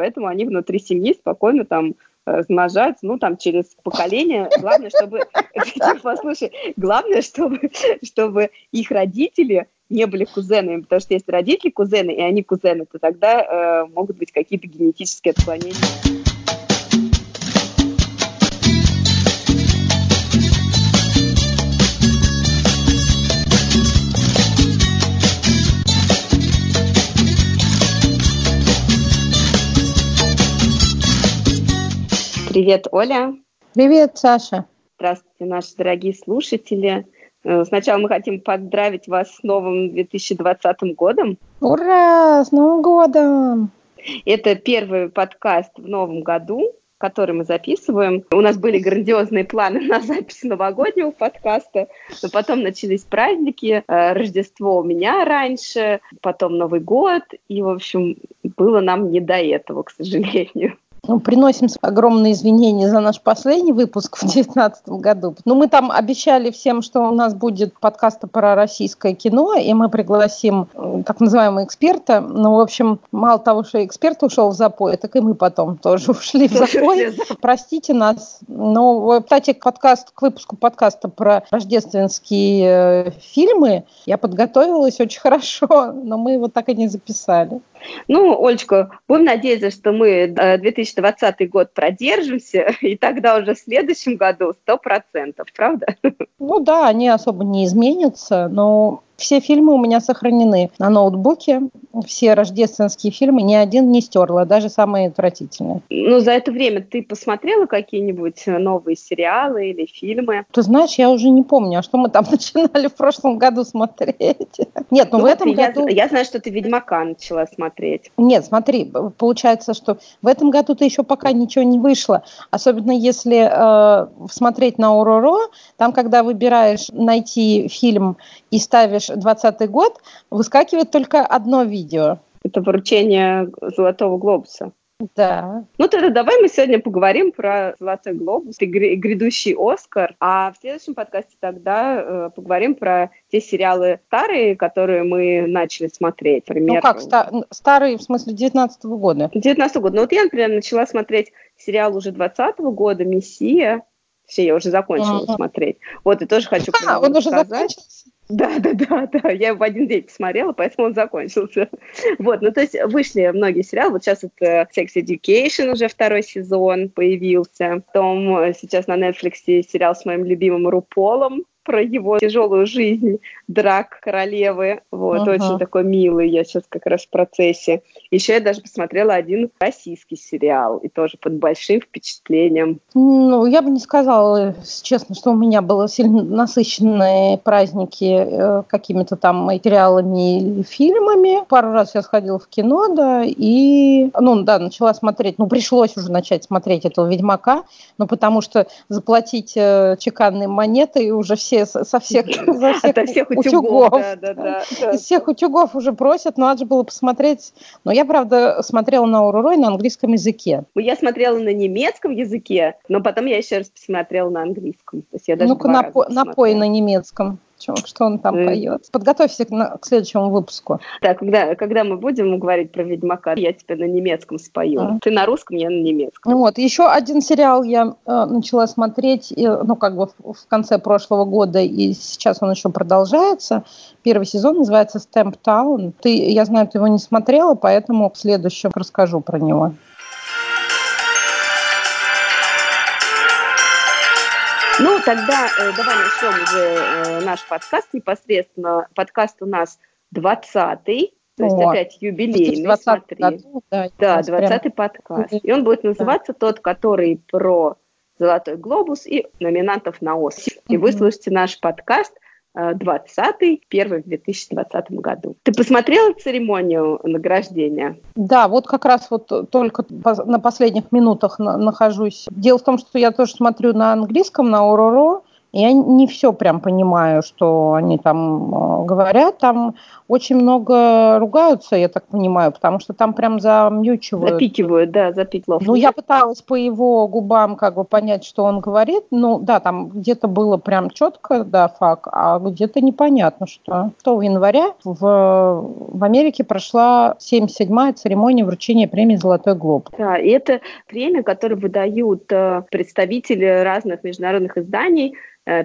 поэтому они внутри семьи спокойно там размножаются, ну, там, через поколение. Главное, чтобы... Послушай, главное, чтобы, чтобы их родители не были кузенами, потому что если родители кузены, и они кузены, то тогда э, могут быть какие-то генетические отклонения. Привет, Оля. Привет, Саша. Здравствуйте, наши дорогие слушатели. Э, сначала мы хотим поздравить вас с новым 2020 годом. Ура! С Новым годом! Это первый подкаст в новом году, который мы записываем. У нас были грандиозные планы на запись новогоднего подкаста, но потом начались праздники, э, Рождество у меня раньше, потом Новый год, и, в общем, было нам не до этого, к сожалению. Ну, приносим огромные извинения за наш последний выпуск в 2019 году. Но ну, мы там обещали всем, что у нас будет подкаст про российское кино, и мы пригласим э, так называемого эксперта. Ну, в общем, мало того, что эксперт ушел в запой, так и мы потом тоже ушли в запой. Простите нас. Но, кстати, подкаст, к выпуску подкаста про рождественские э, фильмы я подготовилась очень хорошо, но мы его так и не записали. Ну, Олечка, будем надеяться, что мы 2020 э, год продержимся, и тогда уже в следующем году 100%, правда? Ну да, они особо не изменятся, но все фильмы у меня сохранены на ноутбуке, все рождественские фильмы, ни один не стерла, даже самые отвратительные. Ну, за это время ты посмотрела какие-нибудь новые сериалы или фильмы? Ты знаешь, я уже не помню, а что мы там начинали в прошлом году смотреть? Нет, ну, ну в этом я, году... Я знаю, что ты «Ведьмака» начала смотреть. Нет, смотри, получается, что в этом году-то еще пока ничего не вышло. Особенно если э, смотреть на Ороро, там, когда выбираешь найти фильм и ставишь 2020 год, выскакивает только одно видео. Это вручение Золотого Глобуса. Да. Ну тогда давай мы сегодня поговорим про Золотой глобус и грядущий Оскар, а в следующем подкасте тогда э, поговорим про те сериалы старые, которые мы начали смотреть. Например, ну как ста- старые, в смысле 19 -го года? 19 -го года. Ну вот я, например, начала смотреть сериал уже 20 -го года «Мессия». Все, я уже закончила uh-huh. смотреть. Вот, и тоже хочу а, он уже закончился? Да, да, да, да. Я в один день посмотрела, поэтому он закончился. Вот, ну то есть вышли многие сериалы. Вот сейчас это Sex Education уже второй сезон появился. Потом э, сейчас на Netflix сериал с моим любимым Руполом про его тяжелую жизнь драк королевы. Вот, uh-huh. очень такой милый, я сейчас как раз в процессе. Еще я даже посмотрела один российский сериал, и тоже под большим впечатлением. Ну, я бы не сказала, честно, что у меня было сильно насыщенные праздники э, какими-то там материалами или фильмами. Пару раз я сходила в кино, да, и, ну, да, начала смотреть, ну, пришлось уже начать смотреть этого «Ведьмака», ну, потому что заплатить э, чеканные монеты и уже все со всех, за всех, Ото всех утюгов. Да, да, да, да. Из всех утюгов уже просят, но надо же было посмотреть. Но я, правда, смотрела на Урурой на английском языке. Я смотрела на немецком языке, но потом я еще раз посмотрела на английском. То есть я даже Ну-ка, напо- напой на немецком чем, что он там mm. поет. Подготовься к, на, к следующему выпуску. Да, когда, когда мы будем говорить про Ведьмака, я тебе на немецком спою. Mm. Ты на русском, я на немецком. Ну вот, еще один сериал я э, начала смотреть, и, ну, как бы в, в конце прошлого года, и сейчас он еще продолжается. Первый сезон называется Stamp Town. Ты, я знаю, ты его не смотрела, поэтому в следующем расскажу про него. Тогда э, давай начнем уже э, наш подкаст непосредственно. Подкаст у нас 20-й, то есть О, опять юбилейный, 20 смотри. Году, да, да 20-й прям... подкаст. И он будет называться да. тот, который про Золотой глобус и номинантов на Оскар. И вы слушаете наш подкаст – 20-й, первый в 2020 году. Ты посмотрела церемонию награждения? Да, вот как раз вот только на последних минутах нахожусь. Дело в том, что я тоже смотрю на английском, на Ороро, Я не все прям понимаю, что они там э, говорят. Там очень много ругаются, я так понимаю, потому что там прям замьючивают. Запикивают, да, запикивают. Ну, я пыталась по его губам как бы понять, что он говорит. Ну, да, там где-то было прям четко, да, факт, а где-то непонятно, что. 6 января в, в Америке прошла 77-я церемония вручения премии «Золотой глоб». Да, и это премия, которую выдают э, представители разных международных изданий,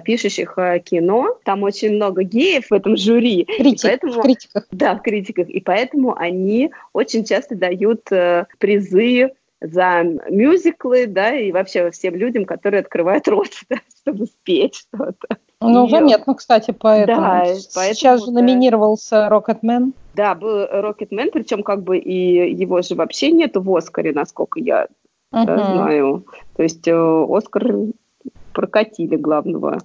пишущих э, кино. Там очень много геев в этом жюри. Критик, поэтому, в критиках. Да, в критиках. И поэтому они очень часто дают э, призы за мюзиклы, да, и вообще всем людям, которые открывают рот, да, чтобы спеть что-то. Ну, и... заметно, кстати, поэтому. Да, поэтому Сейчас же номинировался Рокетмен. Да, был Рокетмен, причем как бы и его же вообще нету в Оскаре, насколько я uh-huh. знаю. То есть Оскар прокатили главного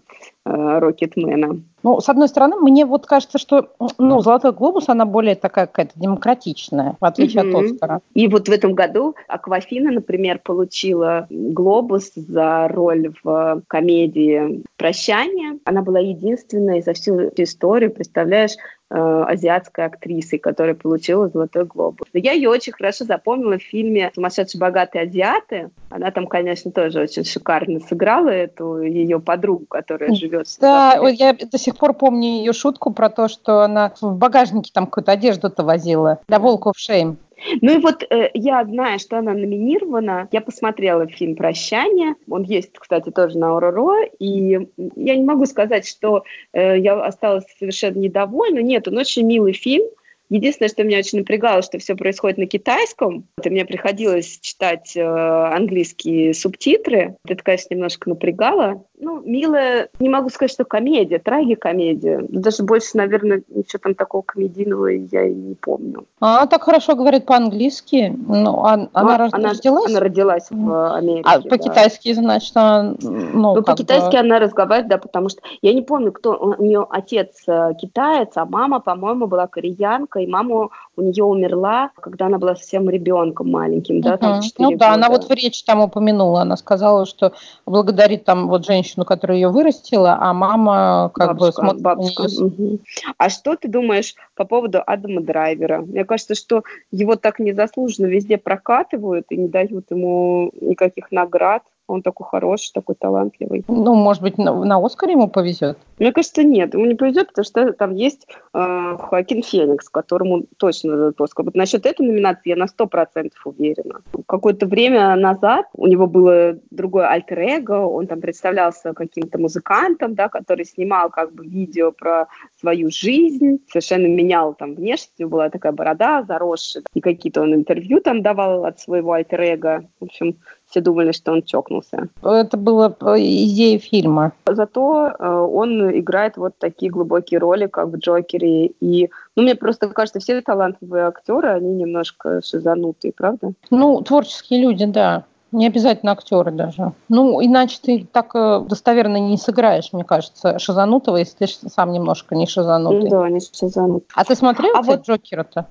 э, Рокетмена. Ну, с одной стороны, мне вот кажется, что ну, «Золотой глобус», она более такая какая-то демократичная, в отличие mm-hmm. от «Оскара». И вот в этом году Аквафина, например, получила «Глобус» за роль в комедии «Прощание». Она была единственной за всю историю, представляешь, Э, азиатской актрисой, которая получила «Золотой глобус». Я ее очень хорошо запомнила в фильме «Сумасшедшие богатые азиаты». Она там, конечно, тоже очень шикарно сыграла эту ее подругу, которая живет. Да, я до сих пор помню ее шутку про то, что она в багажнике там какую-то одежду-то возила для «Волков Шейм». Ну и вот э, я знаю, что она номинирована. Я посмотрела фильм «Прощание». Он есть, кстати, тоже на Ороро. И я не могу сказать, что э, я осталась совершенно недовольна. Нет, он очень милый фильм. Единственное, что меня очень напрягало, что все происходит на китайском. Это мне приходилось читать э, английские субтитры. Это, конечно, немножко напрягало. Ну, милая, не могу сказать, что комедия, трагикомедия. Даже больше, наверное, ничего там такого комедийного я и не помню. А она так хорошо говорит по-английски. Ну, а, она, а, она родилась? Она родилась в Америке. А по-китайски, значит, она... Ну, ну по-китайски бы... она разговаривает, да, потому что я не помню, кто у нее отец э, китаец, а мама, по-моему, была кореянка, и мама у нее умерла, когда она была совсем ребенком маленьким, да, там, Ну да, года. она вот в речи там упомянула, она сказала, что благодарит там вот женщину, которая ее вырастила, а мама как бабушка, бы смотрит бабушка. Угу. А что ты думаешь по поводу Адама Драйвера? Мне кажется, что его так незаслуженно везде прокатывают и не дают ему никаких наград. Он такой хороший, такой талантливый. Ну, может быть, на, на Оскаре ему повезет? Мне кажется, нет. Ему не повезет, потому что там есть э, Хоакин Феникс, которому точно дадут Оскар. Вот насчет этой номинации я на сто процентов уверена. Какое-то время назад у него было другое альтер-эго, он там представлялся каким-то музыкантом, да, который снимал как бы видео про свою жизнь, совершенно менял там внешность, у него была такая борода заросшая, и какие-то он интервью там давал от своего альтер-эго. В общем, все думали, что он чокнулся. Это была идея фильма. Зато э, он играет вот такие глубокие роли, как в Джокере. И, ну, мне просто кажется, все талантливые актеры, они немножко шизанутые, правда? Ну, творческие люди, да. Не обязательно актеры даже. Ну, иначе ты так э, достоверно не сыграешь, мне кажется, шизанутого, если ты сам немножко не шизанутый. Да, не шизанутый. А ты смотрел а вот... Джокера-то?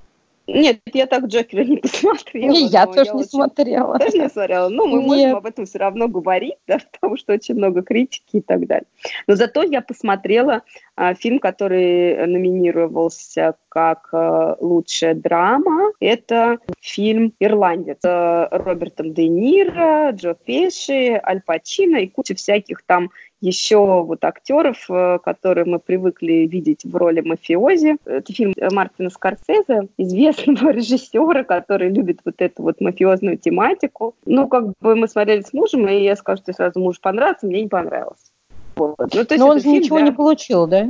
Нет, я так Джокера не посмотрела. И я тоже я не смотрела. Тоже не смотрела. Ну, мы Нет. можем об этом все равно говорить, да, потому что очень много критики и так далее. Но зато я посмотрела а, фильм, который номинировался как а, лучшая драма. Это фильм «Ирландец» с Робертом Де Ниро, Джо Пеши, Аль Пачино и куча всяких там еще вот актеров, э, которые мы привыкли видеть в роли мафиози. Это фильм Мартина Скорсезе, известного режиссера, который любит вот эту вот мафиозную тематику. Ну, как бы мы смотрели с мужем, и я скажу, что сразу муж понравился, мне не понравился. Вот. Ну, Но он же ничего для... не получил, да?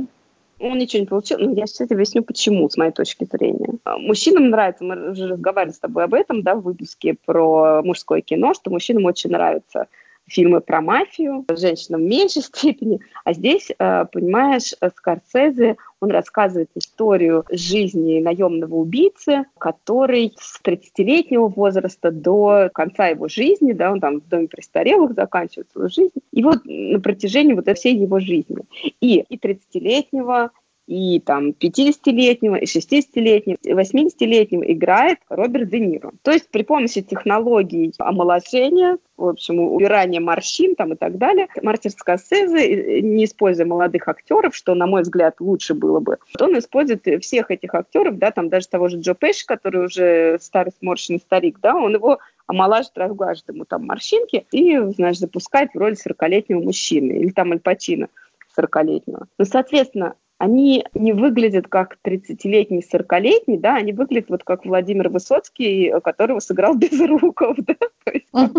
Он ничего не получил, но я сейчас объясню, почему, с моей точки зрения. Мужчинам нравится, мы уже разговаривали с тобой об этом, да, в выпуске про мужское кино, что мужчинам очень нравится фильмы про мафию, женщинам в меньшей степени. А здесь, э, понимаешь, Скорсезе, он рассказывает историю жизни наемного убийцы, который с 30-летнего возраста до конца его жизни, да, он там в доме престарелых заканчивает свою жизнь, и вот на протяжении вот всей его жизни. И, и 30-летнего, и там 50-летнего, и 60-летнего, и 80-летнего играет Роберт Де Ниро. То есть при помощи технологий омоложения, в общем, убирания морщин там и так далее, Мартин Скорсезе, не используя молодых актеров, что, на мой взгляд, лучше было бы, он использует всех этих актеров, да, там даже того же Джо Пэш, который уже старый сморщенный старик, да, он его омолаживает, разглаживает ему там морщинки и, знаешь, запускает в роль 40-летнего мужчины или там Аль Пачино 40-летнего. Ну, соответственно, они не выглядят как 30-летний, 40-летний, да, они выглядят вот как Владимир Высоцкий, которого сыграл без руков, да,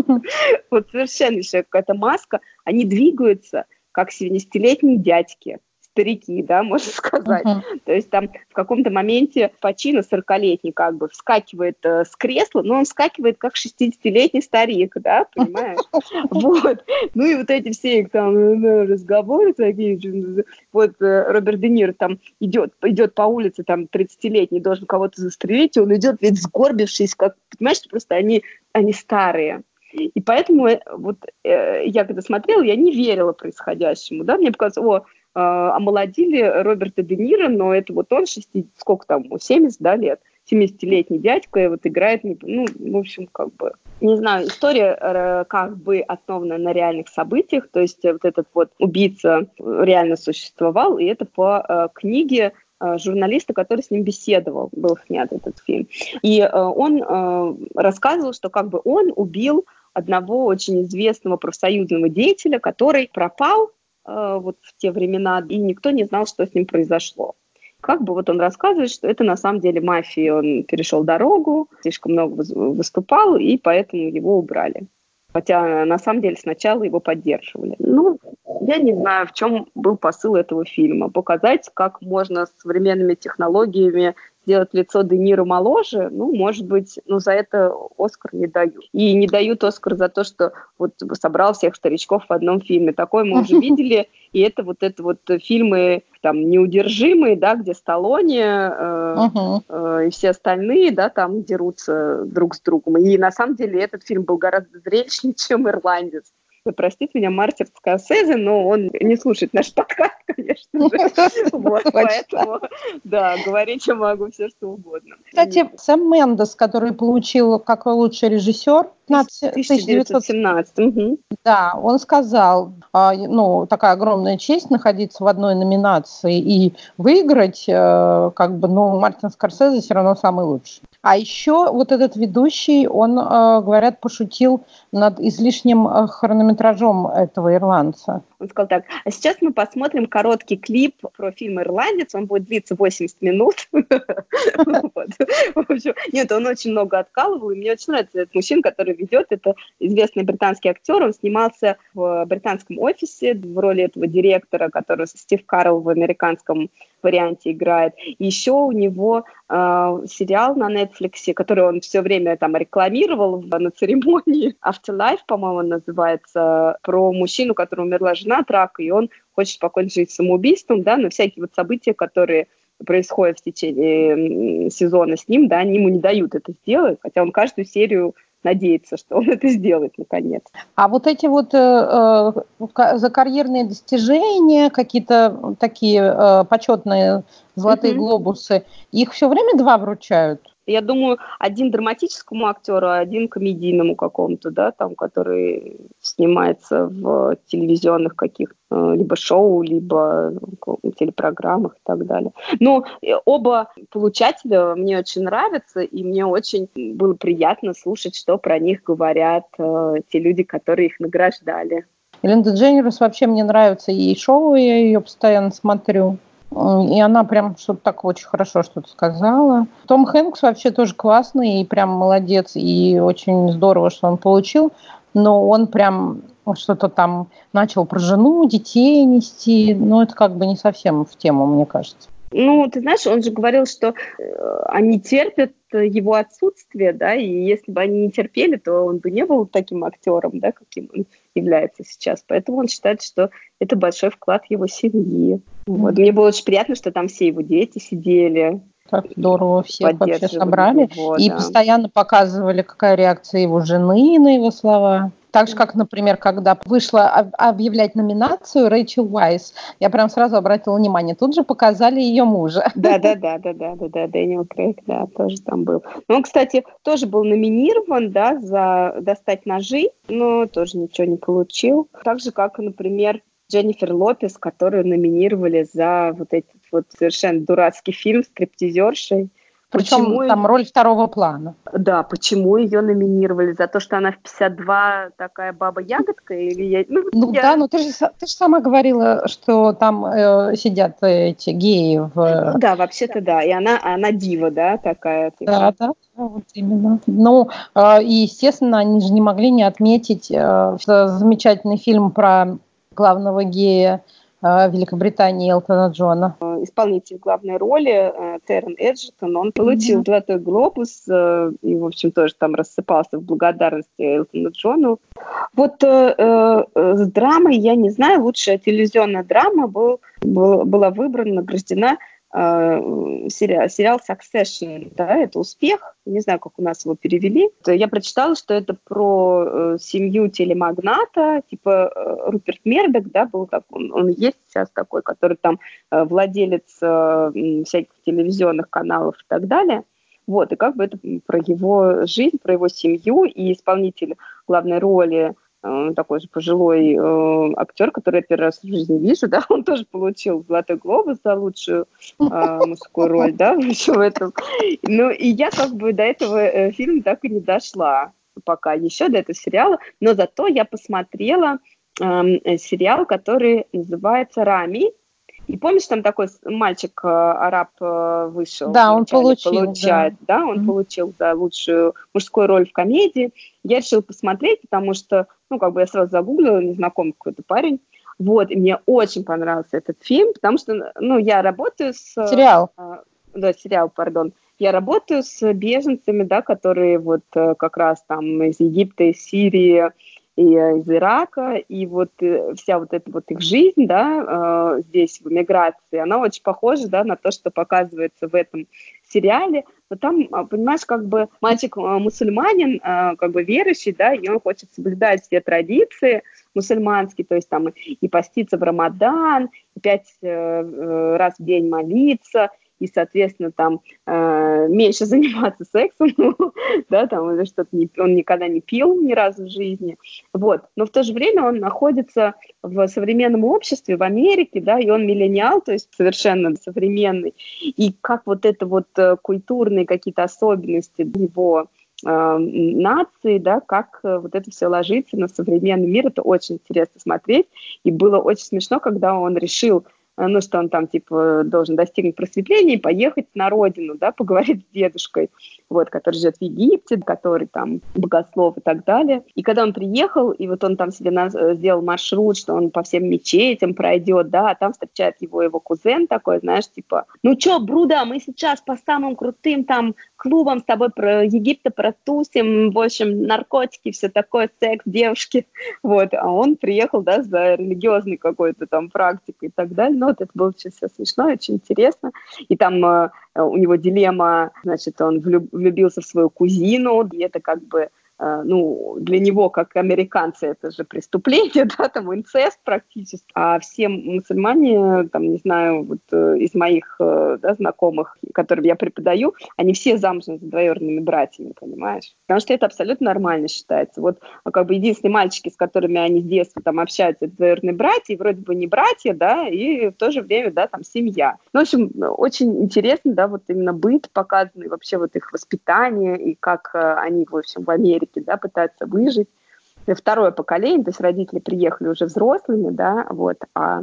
вот совершенно еще какая-то маска, они двигаются как 70-летние дядьки, старики, да, можно сказать. Uh-huh. То есть там в каком-то моменте Пачино 40-летний как бы вскакивает э, с кресла, но он вскакивает как 60-летний старик, да, понимаешь? Вот. Ну и вот эти все их там ну, разговоры такие, вот э, Роберт Де Ниро там идет, идет по улице, там 30-летний должен кого-то застрелить, и он идет ведь сгорбившись, как, понимаешь, просто они, они старые. И поэтому э, вот э, я когда смотрела, я не верила происходящему, да, мне показалось, о, омолодили Роберта Де Ниро, но это вот он 60, сколько там, 70, да, лет, 70-летний дядька, и вот играет, ну, в общем, как бы, не знаю, история э, как бы основана на реальных событиях, то есть вот этот вот убийца реально существовал, и это по э, книге э, журналиста, который с ним беседовал, был снят этот фильм. И он рассказывал, что как бы он убил одного очень известного профсоюзного деятеля, который пропал вот в те времена, и никто не знал, что с ним произошло. Как бы вот он рассказывает, что это на самом деле мафия, он перешел дорогу, слишком много выступал, и поэтому его убрали. Хотя на самом деле сначала его поддерживали. Ну, я не знаю, в чем был посыл этого фильма. Показать, как можно с современными технологиями сделать лицо Де Ниро моложе, ну, может быть, ну, за это Оскар не дают. И не дают Оскар за то, что вот собрал всех старичков в одном фильме. Такое мы уже видели, и это вот это вот фильмы там неудержимые, да, где Сталлоне э, uh-huh. э, и все остальные, да, там дерутся друг с другом. И на самом деле этот фильм был гораздо зрелищнее, чем «Ирландец» простит меня Мартин Скорсезе, но он не слушает наш подкаст, конечно же. Вот, поэтому, да, говорить я могу все, что угодно. Кстати, Сэм Мендес, который получил как лучший режиссер 1917. Угу. Да, он сказал, а, ну, такая огромная честь находиться в одной номинации и выиграть, э, как бы, ну, Мартин Скорсезе все равно самый лучший. А еще вот этот ведущий, он, э, говорят, пошутил над излишним э, хронометражом этого ирландца. Он сказал так, а сейчас мы посмотрим короткий клип про фильм «Ирландец», он будет длиться 80 минут. Нет, он очень много откалывал, и мне очень нравится этот мужчина, который ведет, это известный британский актер, он снимался в британском офисе в роли этого директора, который Стив Карл в американском варианте играет. еще у него э, сериал на Netflix, который он все время там рекламировал на церемонии. Afterlife, по-моему, называется, про мужчину, который умерла жена от рака, и он хочет спокойно жить самоубийством, да, но всякие вот события, которые происходят в течение сезона с ним, да, они ему не дают это сделать, хотя он каждую серию надеется, что он это сделает наконец. А вот эти вот э, э, за карьерные достижения, какие-то такие э, почетные золотые mm-hmm. глобусы, их все время два вручают? Я думаю, один драматическому актеру, а один комедийному какому-то, да, там, который снимается в телевизионных каких-то э, либо шоу, либо телепрограммах и так далее. Но э, оба получателя мне очень нравятся, и мне очень было приятно слушать, что про них говорят э, те люди, которые их награждали. Линда Дженнерс вообще мне нравится, и шоу я ее постоянно смотрю. И она прям что-то так очень хорошо что-то сказала. Том Хэнкс вообще тоже классный и прям молодец. И очень здорово, что он получил. Но он прям что-то там начал про жену, детей нести. Но это как бы не совсем в тему, мне кажется. Ну, ты знаешь, он же говорил, что э, они терпят его отсутствие, да, и если бы они не терпели, то он бы не был таким актером, да, каким он является сейчас. Поэтому он считает, что это большой вклад его семьи. Вот. Мне было очень приятно, что там все его дети сидели. Так здорово всех вообще собрали. Его, и да. постоянно показывали, какая реакция его жены на его слова. Так же, как, например, когда вышла объявлять номинацию Рэйчел Уайс, я прям сразу обратила внимание, тут же показали ее мужа. Да, да, да, да, да, да, да, Дэниел Крейг, да, тоже там был. Ну, он, кстати, тоже был номинирован, да, за «Достать ножи», но тоже ничего не получил. Так же, как, например, Дженнифер Лопес, которую номинировали за вот этот вот совершенно дурацкий фильм «Стриптизершей», причем почему там роль второго плана. Да, почему ее номинировали? За то, что она в 52 такая баба-ягодка? Или я... Ну, ну я... да, ну ты же, ты же сама говорила, что там э, сидят эти геи. В... Да, вообще-то да. И она, она дива, да, такая. Типа. Да, да, вот именно. Ну, э, и, естественно, они же не могли не отметить э, замечательный фильм про главного гея Э, Великобритании Элтона Джона. Э, исполнитель главной роли э, Террен Эджертон, он получил mm-hmm. «Золотой глобус» и, в общем, тоже там рассыпался в благодарности Элтону Джону. Вот э, э, с драмой, я не знаю, лучшая телевизионная драма был, был, была выбрана, награждена Э, сериал, сериал Succession, да, это успех, не знаю, как у нас его перевели. Я прочитала, что это про э, семью телемагната, типа э, Руперт Мердок, да, был так, он, он есть сейчас такой, который там э, владелец э, всяких телевизионных каналов и так далее. Вот, и как бы это про его жизнь, про его семью, и исполнитель главной роли Э, такой же пожилой э, актер, который я первый раз в жизни вижу, да, он тоже получил «Золотой глобус» за лучшую э, мужскую роль, да, еще в этом. Ну, и я как бы до этого э, фильма так и не дошла пока еще, до этого сериала, но зато я посмотрела э, сериал, который называется «Рами», и помнишь, там такой мальчик э, араб э, вышел? Да, он получил. Получает, да, да он mm-hmm. получил за лучшую мужскую роль в комедии. Я решила посмотреть, потому что, ну, как бы я сразу загуглила, незнакомый какой-то парень. Вот, и мне очень понравился этот фильм, потому что, ну, я работаю с... Сериал. Э, да, сериал, пардон. Я работаю с беженцами, да, которые вот как раз там из Египта, из Сирии, и э, из Ирака, и вот э, вся вот эта вот их жизнь, да, э, здесь в эмиграции, она очень похожа, да, на то, что показывается в этом сериале, но там, а, понимаешь, как бы мальчик мусульманин, как бы верующий, да, и он хочет соблюдать все традиции мусульманские, то есть там и поститься в Рамадан, и пять раз в день молиться, и, соответственно, там э, меньше заниматься сексом, да, там, или что-то не, он никогда не пил ни разу в жизни, вот. Но в то же время он находится в современном обществе, в Америке, да, и он миллениал, то есть совершенно современный, и как вот это вот э, культурные какие-то особенности его э, нации, да, как э, вот это все ложится на современный мир, это очень интересно смотреть, и было очень смешно, когда он решил ну, что он там, типа, должен достигнуть просветления и поехать на родину, да, поговорить с дедушкой, вот, который живет в Египте, который там богослов и так далее. И когда он приехал, и вот он там себе на, э, сделал маршрут, что он по всем мечетям пройдет, да, а там встречает его его кузен такой, знаешь, типа, ну чё, Бруда, мы сейчас по самым крутым там клубам с тобой про Египта протусим, в общем, наркотики, все такое, секс, девушки, вот, а он приехал, да, за религиозной какой-то там практикой и так далее, ну, вот это было все смешно, очень интересно, и там э, у него дилемма, значит, он влюбился в свою кузину, и это как бы ну, для него, как американцы, это же преступление, да, там инцест практически. А все мусульмане, там, не знаю, вот э, из моих э, да, знакомых, которым я преподаю, они все замужем за двоюродными братьями, понимаешь? Потому что это абсолютно нормально считается. Вот а как бы единственные мальчики, с которыми они с детства там общаются, это двоюродные братья, и вроде бы не братья, да, и в то же время, да, там семья. Ну, в общем, очень интересно, да, вот именно быт показанный, вообще вот их воспитание, и как они, в общем, в Америке все-таки, да, пытаются выжить. Второе поколение, то есть родители приехали уже взрослыми, да, вот, а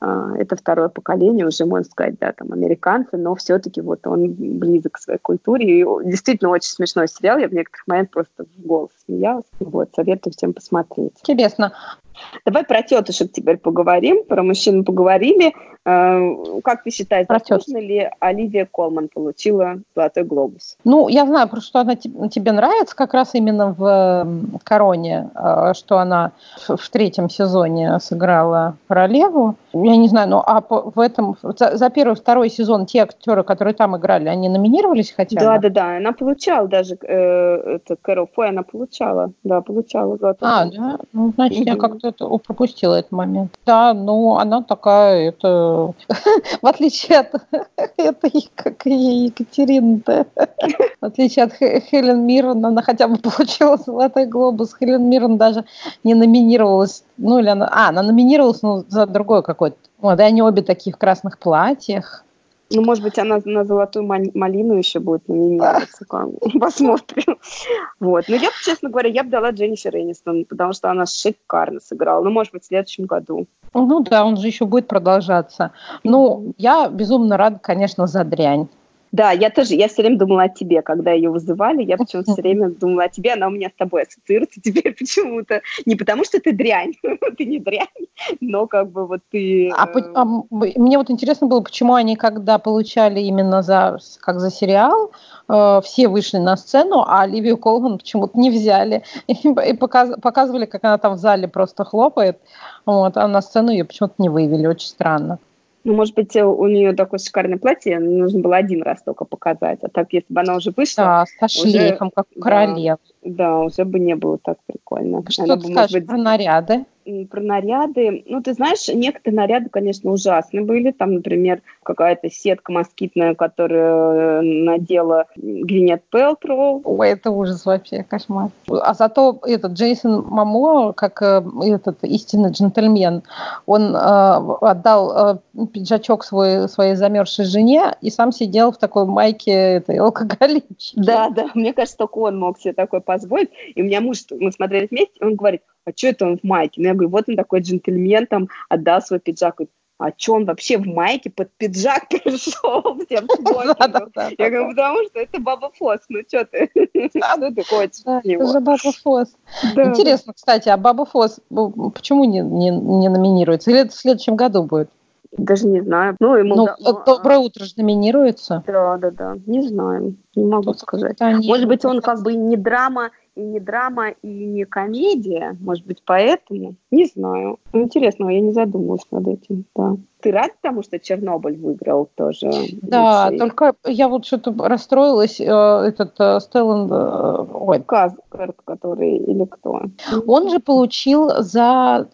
а, это второе поколение уже, можно сказать, да, там, американцы, но все-таки вот он близок к своей культуре. И действительно очень смешной сериал, я в некоторых моментах просто в голос смеялась. Вот, советую всем посмотреть. Интересно. Давай про тетушек теперь поговорим, про мужчин поговорили. А, как ты считаешь, заслуженно ли Оливия Колман получила «Золотой глобус»? Ну, я знаю, просто что она тебе нравится как раз именно в «Короне», а, что она в третьем сезоне сыграла королеву. Я не знаю, ну а в этом за, за первый, второй сезон те актеры, которые там играли, они номинировались хотя бы? Да, да, да. Она получала даже э, это Кэрол Фой, она получала, да, получала золотой. А, да. Ну, значит, я как-то это, пропустила этот момент. Да, ну она такая, это в отличие от этой, как Екатерины-то, в отличие от Хелен Миррен, она хотя бы получила золотой глобус. Хелен Миррен даже не номинировалась, ну или она, а, она номинировалась, но за другой какой-то. Вот, и они обе таких в красных платьях. Ну, может быть, она на золотую малину еще будет номинироваться. Посмотрим. Вот. Но я, честно говоря, я бы дала Дженнифер Энистон, потому что она шикарно сыграла. Ну, может быть, в следующем году. Ну да, он же еще будет продолжаться. Ну, я безумно рада, конечно, за дрянь. Да, я тоже, я все время думала о тебе, когда ее вызывали, я почему-то все время думала о тебе, она у меня с тобой ассоциируется теперь почему-то. Не потому что ты дрянь, ты не дрянь, но как бы вот ты... А, а, мне вот интересно было, почему они, когда получали именно за, как за сериал, э, все вышли на сцену, а Оливию Колман почему-то не взяли. И, и показ, показывали, как она там в зале просто хлопает, вот, а на сцену ее почему-то не вывели, очень странно. Ну, может быть, у нее такое шикарное платье, нужно было один раз только показать. А так, если бы она уже вышла... Да, со шлейфом, уже, как королева. Да, да, уже бы не было так прикольно. Что она ты бы, скажешь быть, про наряды? Про наряды. Ну, ты знаешь, некоторые наряды, конечно, ужасные были. Там, например, какая-то сетка москитная, которую надела Гвинет Пелтроу. Ой, это ужас вообще, кошмар. А зато этот Джейсон Мамо, как э, этот истинный джентльмен, он э, отдал э, пиджачок свой, своей замерзшей жене и сам сидел в такой майке этой алкоголички. Да, да, мне кажется, только он мог себе такое позволить. И у меня муж, мы смотрели вместе, он говорит, а что это он в майке? Ну, я говорю, вот он такой джентльмен, там, отдал свой пиджак. Говорит, а что он вообще в майке под пиджак пришел всем Я говорю, потому что это Баба Фос, ну что ты? Ну ты хочешь Это же Баба Фос. Интересно, кстати, а Баба Фос почему не, не, не номинируется? Или это в следующем году будет? Даже не знаю. Ну, ему ну, да, «Доброе утро» же номинируется. Да, да, да. Не знаю. Не могу сказать. Может быть, он как бы не драма, и не драма, и не комедия. Может быть, поэтому? Не знаю. Интересно, я не задумывалась над этим. Да. Ты рад тому, что Чернобыль выиграл тоже? Да, лучший? только я вот что-то расстроилась. Э, этот э, Стеллан... Э, ой. Казгард, который или кто? Он же получил за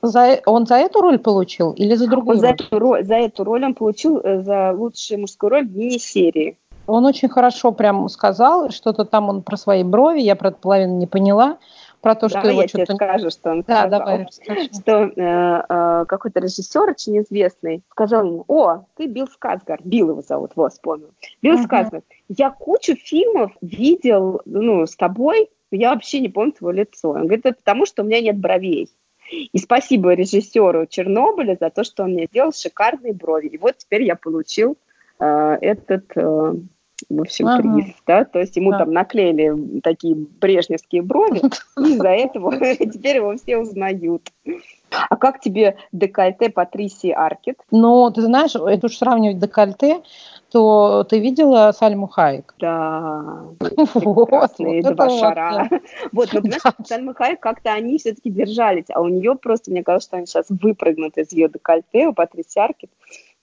за, он за эту роль получил или за другую он роль? За эту роль? За эту роль он получил за лучшую мужскую роль в мини-серии. Он очень хорошо прям сказал, что-то там он про свои брови, я про это половину не поняла, про то, что давай его я что-то... тебе скажу, что он да, сказал. Давай, что э, э, какой-то режиссер очень известный сказал ему, о, ты Билл Сказгар, Билл его зовут, вот, вспомнил. Билл uh-huh. Сказгар, я кучу фильмов видел, ну, с тобой, я вообще не помню твое лицо. Он говорит, это потому, что у меня нет бровей. И спасибо режиссеру Чернобыля за то, что он мне сделал шикарные брови. И вот теперь я получил э, этот э, в общем, ага. приз, да, то есть ему да. там наклеили такие брежневские брови, и из-за этого теперь его все узнают. А как тебе декольте Патрисии Аркет? Ну, ты знаешь, это уж сравнивать декольте, то ты видела Сальму Хайек? Да, прекрасные вот, два шара. Вот, но, понимаешь, Сальма Хайек как-то они все-таки держались, а у нее просто, мне кажется, что они сейчас выпрыгнут из ее декольте, у Патрисии Аркет.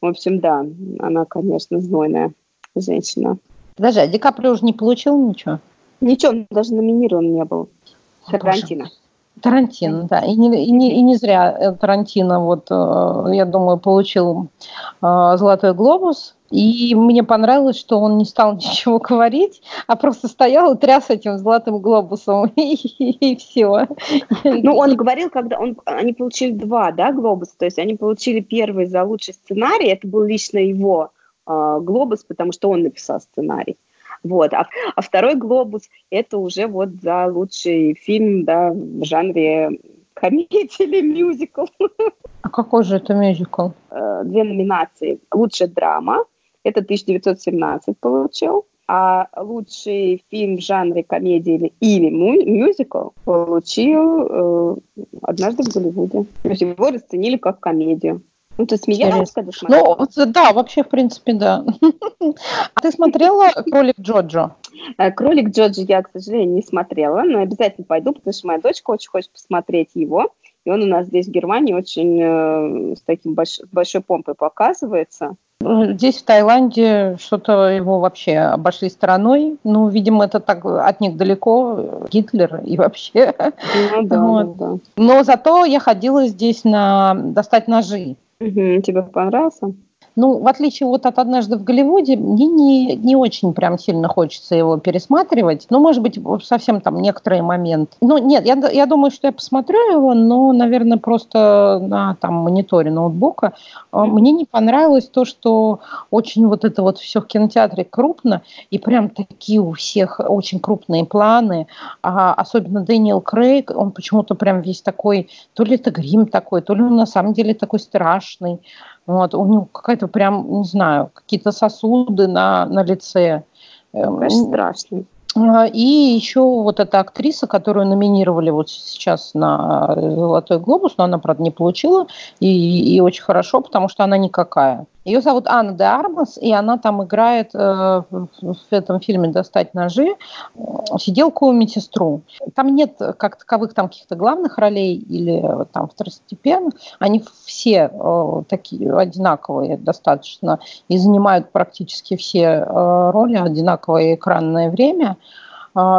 В общем, да, она, конечно, знойная женщина. Подожди, а Ди Каприо уже не получил ничего? Ничего, он даже номинирован не был. Тарантино. Тарантино, да. И не, и, не, и не зря э, Тарантино, вот, э, я думаю, получил э, «Золотой глобус». И мне понравилось, что он не стал ничего говорить, а просто стоял и тряс этим золотым глобусом, и, и, и все. Ну, он говорил, когда он, они получили два, да, глобуса, то есть они получили первый за лучший сценарий, это был лично его глобус, потому что он написал сценарий. Вот. А, а второй глобус это уже вот за лучший фильм да, в жанре комедия или мюзикл. А какой же это мюзикл? Э, две номинации. Лучшая драма, это 1917 получил, а лучший фильм в жанре комедии или мюзикл получил э, «Однажды в Голливуде». То есть его расценили как комедию. Ну, ты смеялась, когда смотрела? Ну, да, вообще, в принципе, да. А ты смотрела «Кролик Джоджо»? Э, «Кролик Джоджо» я, к сожалению, не смотрела, но обязательно пойду, потому что моя дочка очень хочет посмотреть его. и он у нас здесь в Германии очень э, с таким больш, большой помпой показывается. Здесь, в Таиланде, что-то его вообще обошли стороной. Ну, видимо, это так от них далеко, Гитлер и вообще. Ну, да, вот. да, да. Но зато я ходила здесь на достать ножи. Угу, тебе понравился? Ну, в отличие вот от «Однажды в Голливуде», мне не, не очень прям сильно хочется его пересматривать. Ну, может быть, совсем там некоторые моменты. Ну, нет, я, я думаю, что я посмотрю его, но, наверное, просто на там мониторе ноутбука. Mm-hmm. Мне не понравилось то, что очень вот это вот все в кинотеатре крупно, и прям такие у всех очень крупные планы. А особенно Дэниел Крейг, он почему-то прям весь такой, то ли это грим такой, то ли он на самом деле такой страшный. Вот, у него какая-то прям, не знаю, какие-то сосуды на, на лице. Эм, страшный. А, и еще вот эта актриса, которую номинировали вот сейчас на «Золотой глобус», но она, правда, не получила, и, и очень хорошо, потому что она никакая. Ее зовут Анна де Армас, и она там играет э, в этом фильме «Достать ножи» сиделку медсестру. Там нет как таковых там каких-то главных ролей или там второстепенных. Они все э, такие одинаковые достаточно и занимают практически все э, роли, одинаковое экранное время.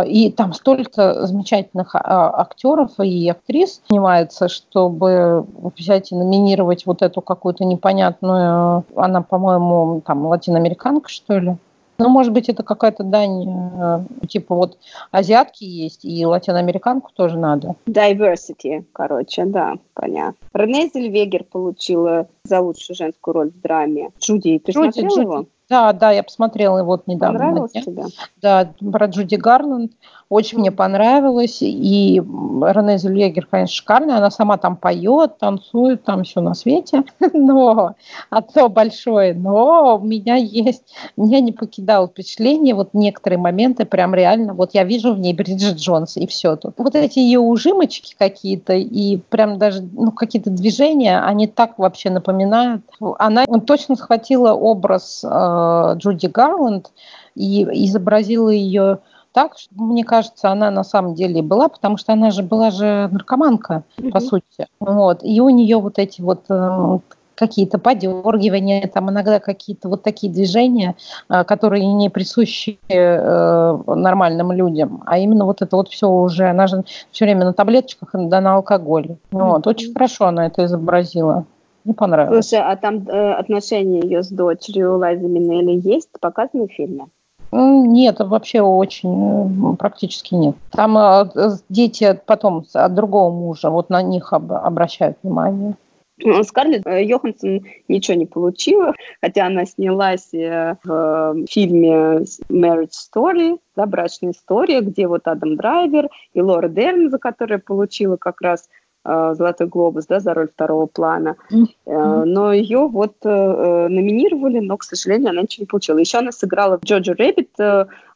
И там столько замечательных а, актеров и актрис снимается, чтобы взять и номинировать вот эту какую-то непонятную, она, по-моему, там латиноамериканка, что ли. Ну, может быть, это какая-то дань, э, типа вот азиатки есть, и латиноамериканку тоже надо. Diversity, короче, да, понятно. Рене Зельвегер получила за лучшую женскую роль в драме. Джуди, ты Джуди, смотрела Джуди. его? Да, да, я посмотрела его вот недавно. Понравилось тебе? Да, про Джуди Гарланд. Очень мне понравилось. И Рене Зельегер, конечно, шикарная. Она сама там поет, танцует, там все на свете. Но одно большое но у меня есть... Меня не покидало впечатление, вот некоторые моменты прям реально... Вот я вижу в ней Бриджит Джонс, и все тут. Вот эти ее ужимочки какие-то, и прям даже ну, какие-то движения, они так вообще напоминают. Она точно схватила образ э, Джуди Гарланд и изобразила ее так, что, мне кажется, она на самом деле была, потому что она же была же наркоманка, mm-hmm. по сути. Вот. И у нее вот эти вот э, какие-то подергивания, там иногда какие-то вот такие движения, э, которые не присущи э, нормальным людям, а именно вот это вот все уже, она же все время на таблеточках да на алкоголе. Вот, очень хорошо она это изобразила. Мне понравилось. Слушай, а там э, отношения ее с дочерью Лайзы Минелли есть? Показаны в фильме? Нет, вообще очень э, практически нет. Там э, дети потом от другого мужа, вот на них обращают внимание. Ну, Скарлетт э, Йоханссон ничего не получила, хотя она снялась в фильме Marriage Story, да, брачная история, где вот Адам Драйвер и Лора Дерн, за которую получила как раз Золотой глобус, да, за роль второго плана. Mm-hmm. Но ее вот э, номинировали, но, к сожалению, она ничего не получила. Еще она сыграла в Jojo Rabbit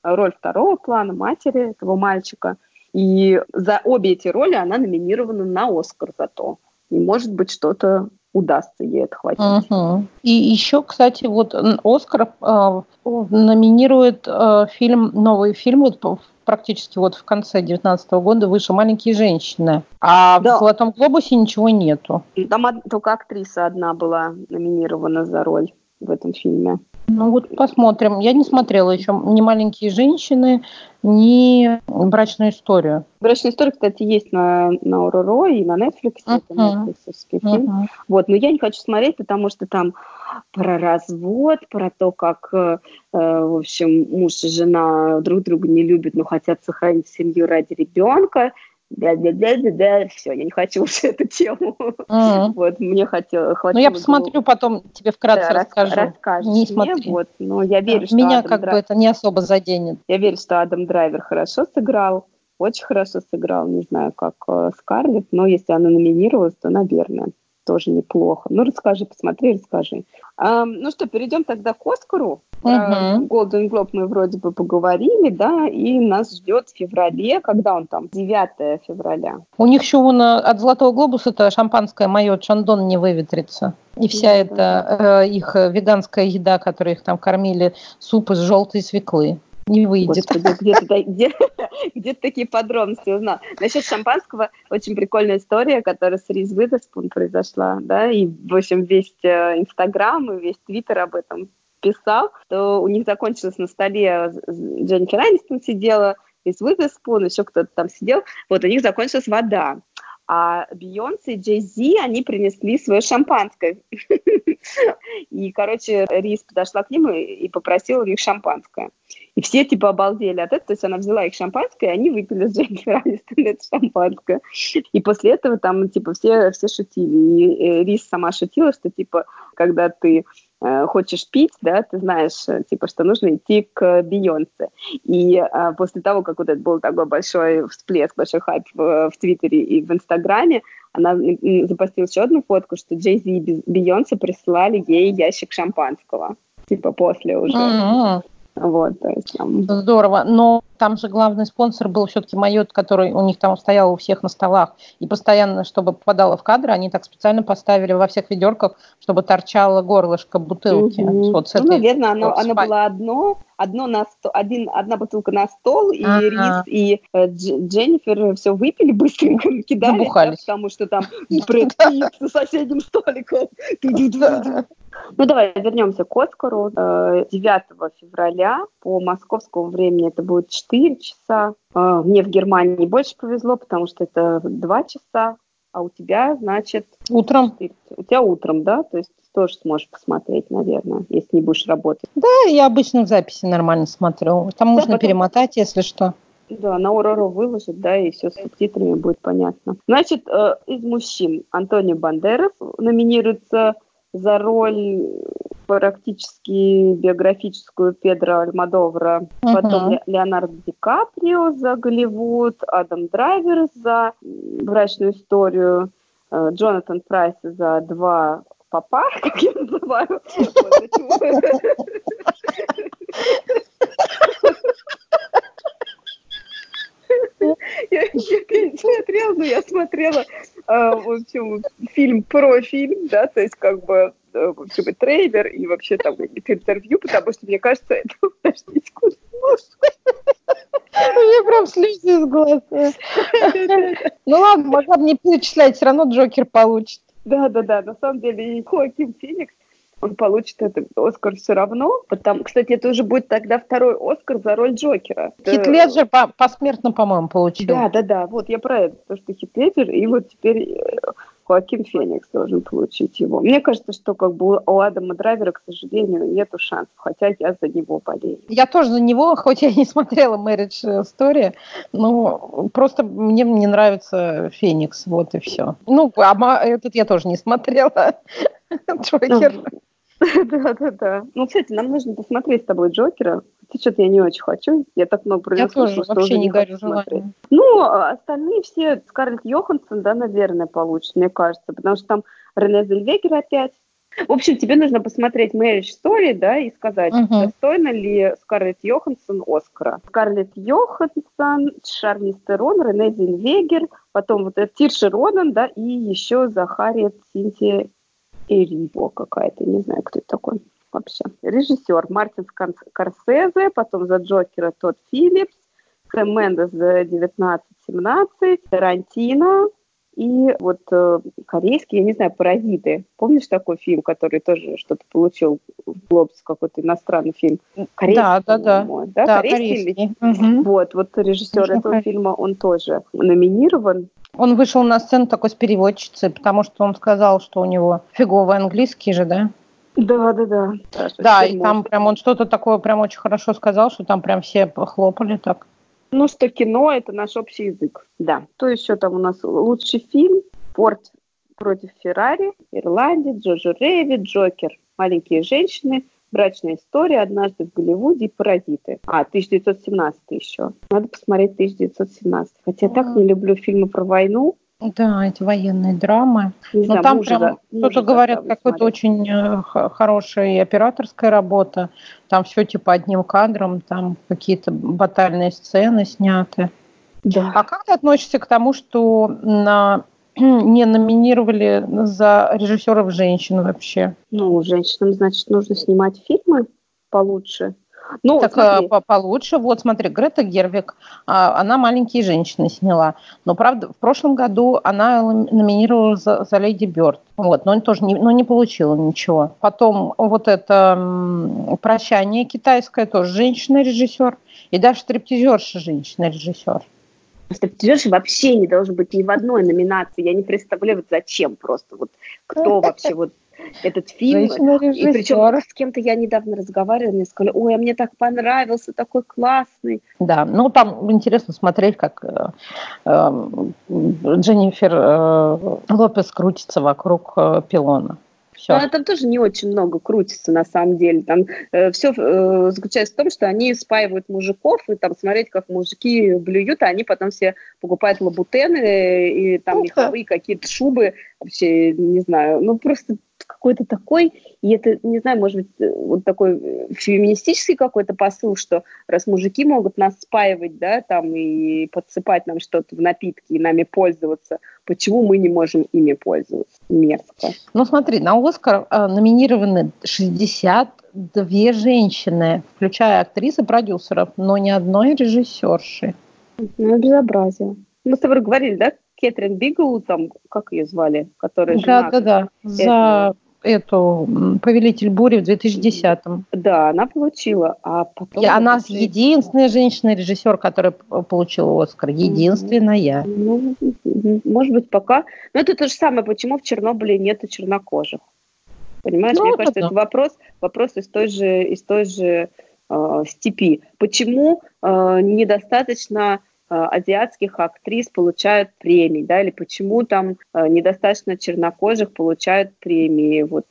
роль второго плана, матери этого мальчика. И за обе эти роли она номинирована на Оскар зато. И, может быть, что-то удастся ей отхватить. Угу. И еще, кстати, вот Оскар э, номинирует э, фильм, новый фильм вот практически вот в конце 2019 года вышел «Маленькие женщины», а да. в «Золотом глобусе» ничего нету. Там только актриса одна была номинирована за роль в этом фильме. Ну вот посмотрим. Я не смотрела еще ни «Маленькие женщины», ни «Брачную историю». «Брачная история», кстати, есть на, на Ороро и на Netflix. Uh-huh. Это Netflix uh-huh. фильм. Вот, но я не хочу смотреть, потому что там про развод, про то, как, э, в общем, муж и жена друг друга не любят, но хотят сохранить семью ради ребенка. Да, да, да, да, да, все, я не хочу уже эту тему. Mm-hmm. Вот, мне хотелось... Ну, я посмотрю, потом тебе вкратце да, расскажу. Расскажешь не мне, смотри. вот, но я верю, да. что Меня Адам как Драйвер... бы это не особо заденет. Я верю, что Адам Драйвер хорошо сыграл, очень хорошо сыграл, не знаю, как э, Скарлетт, но если она номинировалась, то, наверное тоже неплохо. Ну, расскажи, посмотри, расскажи. А, ну что, перейдем тогда к Оскару. Про Golden Globe мы вроде бы поговорили, да, и нас ждет в феврале, когда он там, 9 февраля. У них еще вон, э, от Золотого Глобуса это шампанское мое Чандон не выветрится. И вся эта э, их веганская еда, которую их там кормили, суп из желтой свеклы. Не выйдет. Господи, где-то, где, где-то такие подробности узнал. Насчет шампанского очень прикольная история, которая с Риз Уизерспун произошла, да, и, в общем, весь э, Инстаграм и весь Твиттер об этом писал, что у них закончилось на столе Дженнифер Анистон сидела, Риз Уизерспун, еще кто-то там сидел, вот у них закончилась вода а Бейонсе и Джей Зи, они принесли свое шампанское. И, короче, Рис подошла к ним и попросила у них шампанское. И все, типа, обалдели от этого. То есть она взяла их шампанское, и они выпили с Дженнифер Анистон это шампанское. И после этого там, типа, все, все шутили. И э, Рис сама шутила, что, типа, когда ты Э, хочешь пить, да, ты знаешь, э, типа, что нужно идти к Бейонсе. И а, после того, как вот это был такой большой всплеск, большой хайп в, в Твиттере и в Инстаграме, она запостила еще одну фотку, что Джей Зи и Бейонсе прислали ей ящик шампанского, типа, после уже. Mm-hmm. Вот, то есть там... Здорово, но там же главный спонсор был все-таки Майот, который у них там стоял у всех на столах, и постоянно, чтобы попадало в кадр, они так специально поставили во всех ведерках, чтобы торчало горлышко бутылки. Угу. Вот ну, наверное, оно, оно было одно, одно на сто, один, одна бутылка на стол, и ага. Рис и э, Дженнифер все выпили быстренько, кидали, да, потому что там Брэд Питт за соседним столиком. Ну давай вернемся к Оскару. 9 э, февраля по московскому времени это будет 4 часа. Э, мне в Германии больше повезло, потому что это 2 часа, а у тебя, значит... Утром. 4. У тебя утром, да? То есть тоже сможешь посмотреть, наверное, если не будешь работать. Да, я обычно в записи нормально смотрю. Там да, можно потом... перемотать, если что. Да, на Урору выложит, да, и все с субтитрами будет понятно. Значит, э, из мужчин Антонио Бандерас номинируется за роль практически биографическую Педро Альмадовра, uh-huh. потом Леонардо Ди Каприо за Голливуд, Адам Драйвер за брачную историю, э, Джонатан Прайс за два папа, как я называю. Я, я не смотрела, но я смотрела, э, в общем, фильм про фильм, да, то есть как бы э, в общем, и трейлер, и вообще там интервью, потому что мне кажется, это. У меня прям слезы из глаз. Ну ладно, могла бы не перечислять, все равно Джокер получит. Да, да, да. На самом деле и Хоаким Феникс он получит этот Оскар все равно. Потому, кстати, это уже будет тогда второй Оскар за роль Джокера. Хит Леджер по посмертно, по-моему, получил. Да, да, да. Вот я про это. То, что Хит Леджер, и вот теперь э, Хоакин Феникс должен получить его. Мне кажется, что как бы у Адама Драйвера, к сожалению, нету шансов, хотя я за него болею. Я тоже за него, хоть я не смотрела Marriage Story, но просто мне не нравится Феникс, вот и все. Ну, а этот я тоже не смотрела. Джокер. Да, да, да. Ну, кстати, нам нужно посмотреть с тобой Джокера. Что-то я не очень хочу. Я так много про Я тоже что вообще не горю желанием. Ну, а остальные все, Скарлетт Йоханссон, да, наверное, получит, мне кажется, потому что там Рене Зельвегер опять. В общем, тебе нужно посмотреть Marriage Story, да, и сказать, uh-huh. достойна ли Скарлетт Йоханссон Оскара. Скарлетт Йоханссон, Шарли Стерон, Рене Зельвегер, потом вот это Тирши Ронан, да, и еще Захариет Синтия Эриво какая-то, не знаю, кто это такой вообще. Режиссер Мартин Скорсезе, потом за Джокера Тодд Филлипс, Сэм Мендес за 1917, Тарантино, и вот э, корейский, я не знаю, «Паразиты». Помнишь такой фильм, который тоже что-то получил в Глобус, какой-то иностранный фильм? Корейский, да, да, да. да. да корейский. корейский. Угу. Вот, вот режиссер этого фильма, он тоже номинирован. Он вышел на сцену такой с переводчицей, потому что он сказал, что у него фиговый английский же, да? Да, да, да. Да, и там прям он что-то такое прям очень хорошо сказал, что там прям все похлопали так. Ну, что кино – это наш общий язык, да. То еще там у нас лучший фильм «Порт против Феррари», «Ирландия», «Джоджо Рэйви», «Джокер», «Маленькие женщины», Брачная история, однажды в Голливуде и паразиты. А, 1917 еще. Надо посмотреть 1917. Хотя я так не люблю фильмы про войну. Да, эти военные драмы. Не Но там прям кто-то говорят, какой-то очень э, хорошая операторская работа. Там все типа одним кадром, там какие-то батальные сцены сняты. Да. А как ты относишься к тому, что на не номинировали за режиссеров женщин вообще? Ну, женщинам, значит, нужно снимать фильмы получше. Ну, так смотри. получше. Вот, смотри, Грета Гервик, а, она «Маленькие женщины» сняла. Но, правда, в прошлом году она номинировала за, за «Леди Бёрд». Вот, но тоже не, но не получила ничего. Потом вот это «Прощание» китайское, тоже женщина-режиссер. И даже «Стриптизерша» женщина-режиссер. Стриптизерши вообще не должен быть ни в одной номинации. Я не представляю, вот зачем просто. Вот кто вообще вот этот фильм. И причем с кем-то я недавно разговаривала, мне сказали, ой, а мне так понравился, такой классный. Да, ну там интересно смотреть, как э, э, Дженнифер э, Лопес крутится вокруг э, пилона. Все. Но там тоже не очень много крутится на самом деле. Там э, все э, заключается в том, что они спаивают мужиков и там смотреть, как мужики блюют, а они потом все покупают лабутены и там меховые какие-то шубы. Вообще, не знаю, ну просто какой-то такой, и это, не знаю, может быть, э, вот такой э, феминистический какой-то посыл, что раз мужики могут нас спаивать, да, там, и подсыпать нам что-то в напитки и нами пользоваться, почему мы не можем ими пользоваться? Мерзко. Ну, смотри, на «Оскар» э, номинированы 62 женщины, включая актрисы, продюсеров, но ни одной режиссерши. Ну, безобразие. Мы с тобой говорили, да, Кэтрин Бигл, там, как ее звали, которая Да, да, да, за эту «Повелитель бури» в 2010-м. Да, она получила, а потом... И она после... единственная женщина-режиссер, которая получила «Оскар», единственная. Ну, может быть, пока. Но это то же самое, почему в Чернобыле нету чернокожих. Понимаешь, ну, мне кажется, да. это вопрос, вопрос из той же, из той же э, степи. Почему э, недостаточно Э, азиатских актрис получают премии, да, или почему там э, недостаточно чернокожих получают премии вот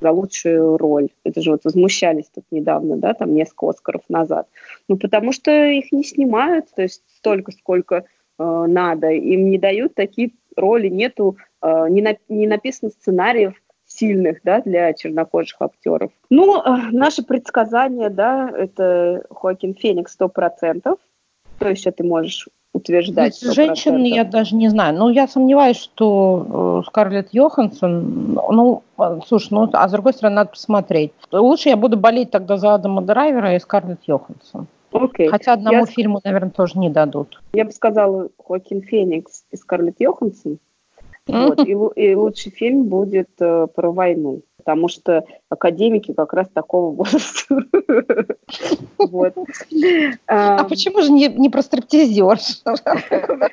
за лучшую роль. Это же вот возмущались тут недавно, да, там несколько Оскаров назад. Ну, потому что их не снимают, то есть столько, сколько э, надо. Им не дают такие роли, нету, э, не, на, не написано сценариев сильных, да, для чернокожих актеров. Ну, э, наше предсказание, да, это Хоакин Феникс 100%, что еще ты можешь утверждать? Женщин я даже не знаю. Но я сомневаюсь, что э, Скарлетт Йоханссон, ну, слушай, ну, а с другой стороны, надо посмотреть. Лучше я буду болеть тогда за Адама Драйвера и Скарлетт Йоханссон. Okay. Хотя одному я... фильму, наверное, тоже не дадут. Я бы сказала Хоакин Феникс и Скарлетт Йоханссон. Вот, и, и лучший фильм будет э, про войну потому что академики как раз такого возраста. Вот. А почему же не, не про стриптизерш?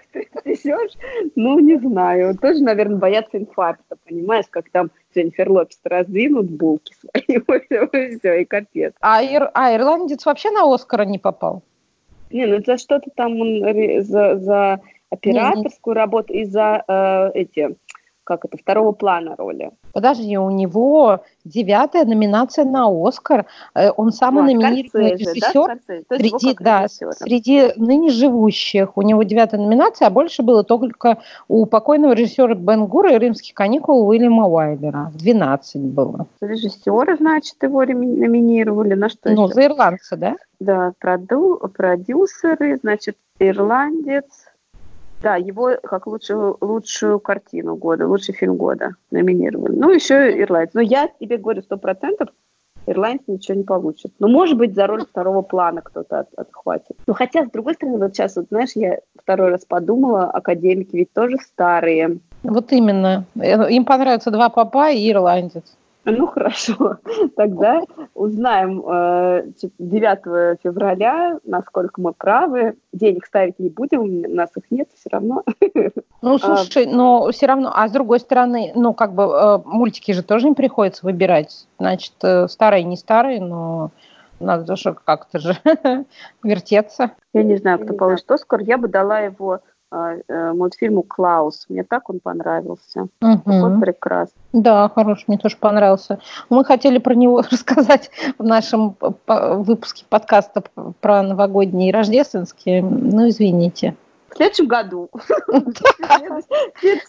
Стриптизерш? Ну, не знаю. Тоже, наверное, боятся инфаркта, понимаешь, как там Дженнифер Лопес раздвинут булки свои, и все, и капец. А, ир, а ирландец вообще на Оскара не попал? Не, ну за что-то там он за, за операторскую не. работу и за э, эти как это, второго плана роли. Подожди, у него девятая номинация на Оскар. Э, он самый ну, номинированный режиссер да? среди, да, среди ныне живущих. У него девятая номинация, а больше было только у покойного режиссера Бен Гура и «Римских каникул» Уильяма Уайлера. 12 было. Режиссеры, значит, его номинировали. На что Ну, еще? за ирландца, да? Да, проду, продюсеры, значит, ирландец, да, его как лучшую, лучшую картину года, лучший фильм года номинировали. Ну, еще ирландец. Но я тебе говорю, сто процентов ирландец ничего не получит. Но, может быть, за роль второго плана кто-то от, отхватит. Ну, хотя, с другой стороны, вот сейчас, вот, знаешь, я второй раз подумала, академики ведь тоже старые. Вот именно. Э, им понравятся два папа и ирландец. Ну хорошо, тогда узнаем 9 э, февраля, насколько мы правы. Денег ставить не будем, у нас их нет все равно. Ну а, слушай, но все равно, а с другой стороны, ну как бы э, мультики же тоже не приходится выбирать. Значит, э, старые, не старые, но надо же как-то же вертеться. Я не знаю, кто получит Оскар. Я бы дала его мультфильму «Клаус». Мне так он понравился. Угу. Такой прекрасный. Да, хороший, мне тоже понравился. Мы хотели про него рассказать в нашем выпуске подкаста про новогодние и рождественские. Ну, извините. В следующем году.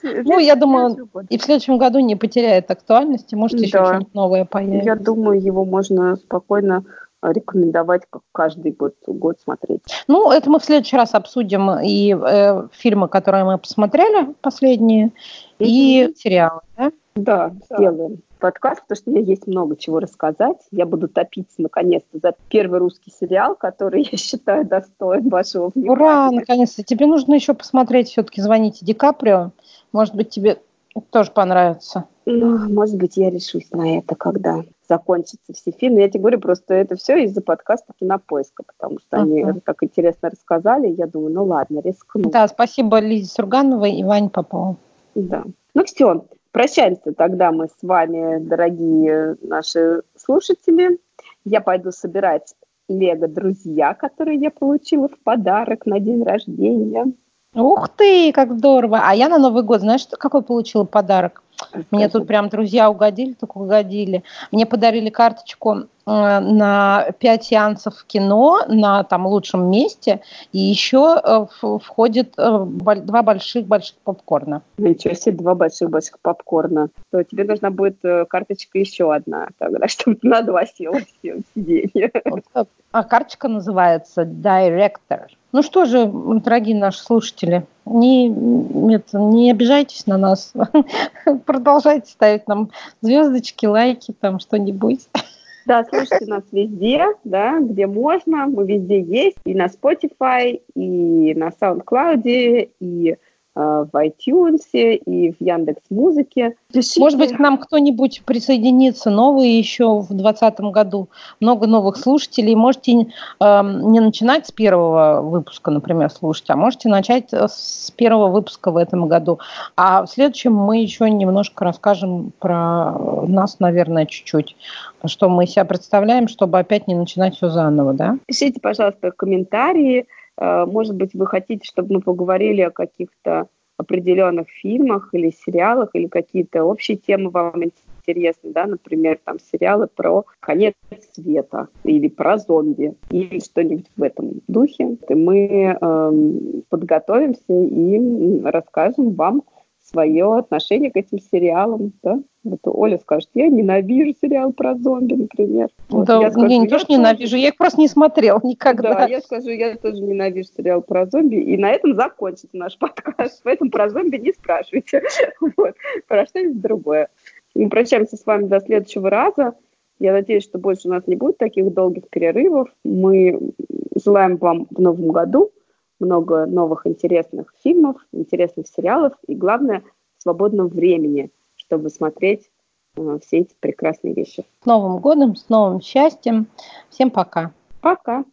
Ну, я думаю, и в следующем году не потеряет актуальности, может, еще что-нибудь новое появится. Я думаю, его можно спокойно рекомендовать как каждый год, год смотреть. Ну, это мы в следующий раз обсудим и э, фильмы, которые мы посмотрели последние, mm-hmm. и сериалы, да? Да, сделаем подкаст, потому что у меня есть много чего рассказать. Я буду топиться наконец-то за первый русский сериал, который я считаю достоин вашего внимания. Ура, наконец-то. Тебе нужно еще посмотреть все-таки «Звоните Ди Каприо». Может быть, тебе тоже понравится. Ну, может быть, я решусь на это, когда закончатся все фильмы. Я тебе говорю, просто это все из-за подкаста «Кинопоиска», потому что uh-huh. они так интересно рассказали. Я думаю, ну ладно, рискну. Да, спасибо Лизе Сургановой и Ване Попову. Да. Ну все, прощаемся тогда мы с вами, дорогие наши слушатели. Я пойду собирать лего друзья, которые я получила в подарок на день рождения. Ух ты, как здорово! А я на Новый год, знаешь, какой получила подарок? Мне тут прям друзья угодили, так угодили. Мне подарили карточку на пять сеансов в кино на там лучшем месте, и еще э, входит э, два больших-больших попкорна. Ничего себе, два больших-больших попкорна. То тебе нужна будет карточка еще одна, тогда, чтобы на два села сиденья. А карточка называется Director. Ну что же, дорогие наши слушатели, не, нет, не обижайтесь на нас. Продолжайте ставить нам звездочки, лайки, там что-нибудь. Да, слушайте нас везде, да, где можно. Мы везде есть. И на Spotify, и на SoundCloud, и в iTunes и в Яндекс Музыке. Может быть, к нам кто-нибудь присоединится новый еще в 2020 году. Много новых слушателей. Можете э, не начинать с первого выпуска, например, слушать, а можете начать с первого выпуска в этом году. А в следующем мы еще немножко расскажем про нас, наверное, чуть-чуть. Что мы себя представляем, чтобы опять не начинать все заново, да? Пишите, пожалуйста, комментарии Э, может быть, вы хотите, чтобы мы поговорили о каких-то определенных фильмах или сериалах, или какие-то общие темы вам интересны, да, например, там сериалы про конец света или про зомби или что-нибудь в этом духе. Мы э, подготовимся и расскажем вам свое отношение к этим сериалам, да? Вот Оля скажет, я ненавижу сериал про зомби, например. Вот, да, я, скажу, я не то, что ненавижу, я их просто не смотрел никогда. Да, я скажу, я тоже ненавижу сериал про зомби, и на этом закончится наш подкаст. Поэтому про зомби не спрашивайте. Вот. Про что-нибудь другое. Мы прощаемся с вами до следующего раза. Я надеюсь, что больше у нас не будет таких долгих перерывов. Мы желаем вам в новом году много новых интересных фильмов, интересных сериалов и, главное, свободного времени, чтобы смотреть э, все эти прекрасные вещи. С Новым годом, с новым счастьем. Всем пока. Пока.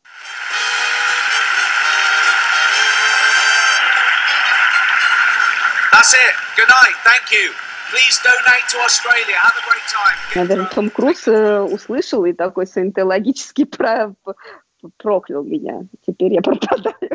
That's it. Good night. Thank you. Please donate to Australia. Have a great time. Наверное, Том Круз э, услышал и такой саентологически про проклял меня. Теперь я пропадаю.